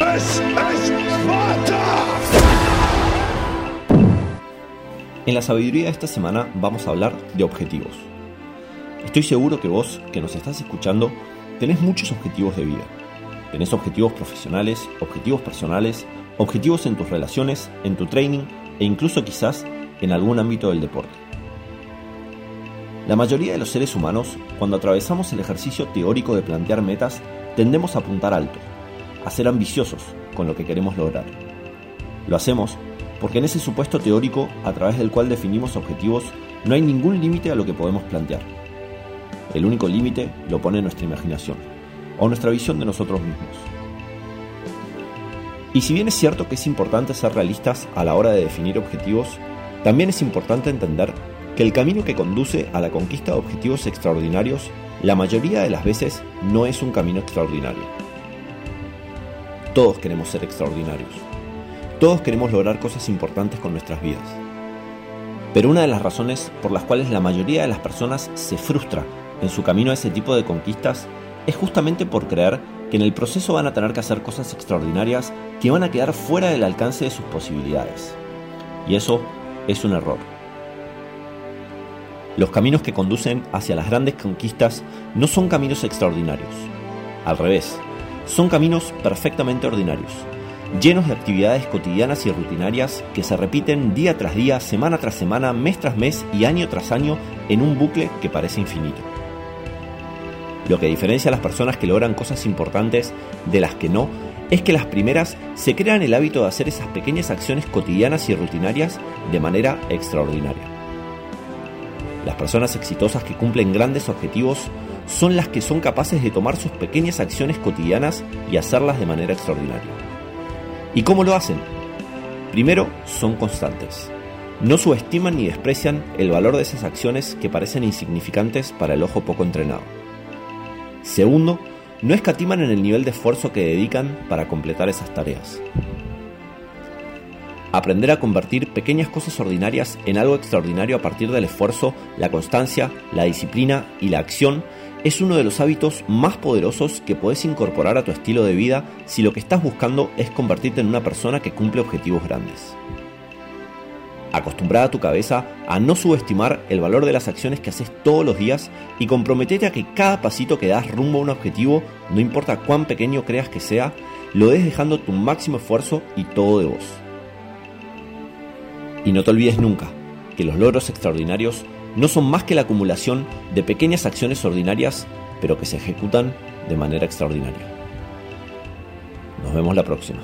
En la sabiduría de esta semana vamos a hablar de objetivos. Estoy seguro que vos, que nos estás escuchando, tenés muchos objetivos de vida. Tenés objetivos profesionales, objetivos personales, objetivos en tus relaciones, en tu training e incluso quizás en algún ámbito del deporte. La mayoría de los seres humanos, cuando atravesamos el ejercicio teórico de plantear metas, tendemos a apuntar alto, a ser ambiciosos con lo que queremos lograr. Lo hacemos porque en ese supuesto teórico, a través del cual definimos objetivos, no hay ningún límite a lo que podemos plantear. El único límite lo pone nuestra imaginación, o nuestra visión de nosotros mismos. Y si bien es cierto que es importante ser realistas a la hora de definir objetivos, también es importante entender que el camino que conduce a la conquista de objetivos extraordinarios la mayoría de las veces no es un camino extraordinario. Todos queremos ser extraordinarios. Todos queremos lograr cosas importantes con nuestras vidas. Pero una de las razones por las cuales la mayoría de las personas se frustra en su camino a ese tipo de conquistas es justamente por creer que en el proceso van a tener que hacer cosas extraordinarias que van a quedar fuera del alcance de sus posibilidades. Y eso es un error. Los caminos que conducen hacia las grandes conquistas no son caminos extraordinarios. Al revés, son caminos perfectamente ordinarios, llenos de actividades cotidianas y rutinarias que se repiten día tras día, semana tras semana, mes tras mes y año tras año en un bucle que parece infinito. Lo que diferencia a las personas que logran cosas importantes de las que no es que las primeras se crean el hábito de hacer esas pequeñas acciones cotidianas y rutinarias de manera extraordinaria. Las personas exitosas que cumplen grandes objetivos son las que son capaces de tomar sus pequeñas acciones cotidianas y hacerlas de manera extraordinaria. ¿Y cómo lo hacen? Primero, son constantes. No subestiman ni desprecian el valor de esas acciones que parecen insignificantes para el ojo poco entrenado. Segundo, no escatiman en el nivel de esfuerzo que dedican para completar esas tareas. Aprender a convertir pequeñas cosas ordinarias en algo extraordinario a partir del esfuerzo, la constancia, la disciplina y la acción es uno de los hábitos más poderosos que puedes incorporar a tu estilo de vida si lo que estás buscando es convertirte en una persona que cumple objetivos grandes. Acostumbrada a tu cabeza a no subestimar el valor de las acciones que haces todos los días y comprometete a que cada pasito que das rumbo a un objetivo, no importa cuán pequeño creas que sea, lo des dejando tu máximo esfuerzo y todo de vos. Y no te olvides nunca que los logros extraordinarios no son más que la acumulación de pequeñas acciones ordinarias, pero que se ejecutan de manera extraordinaria. Nos vemos la próxima.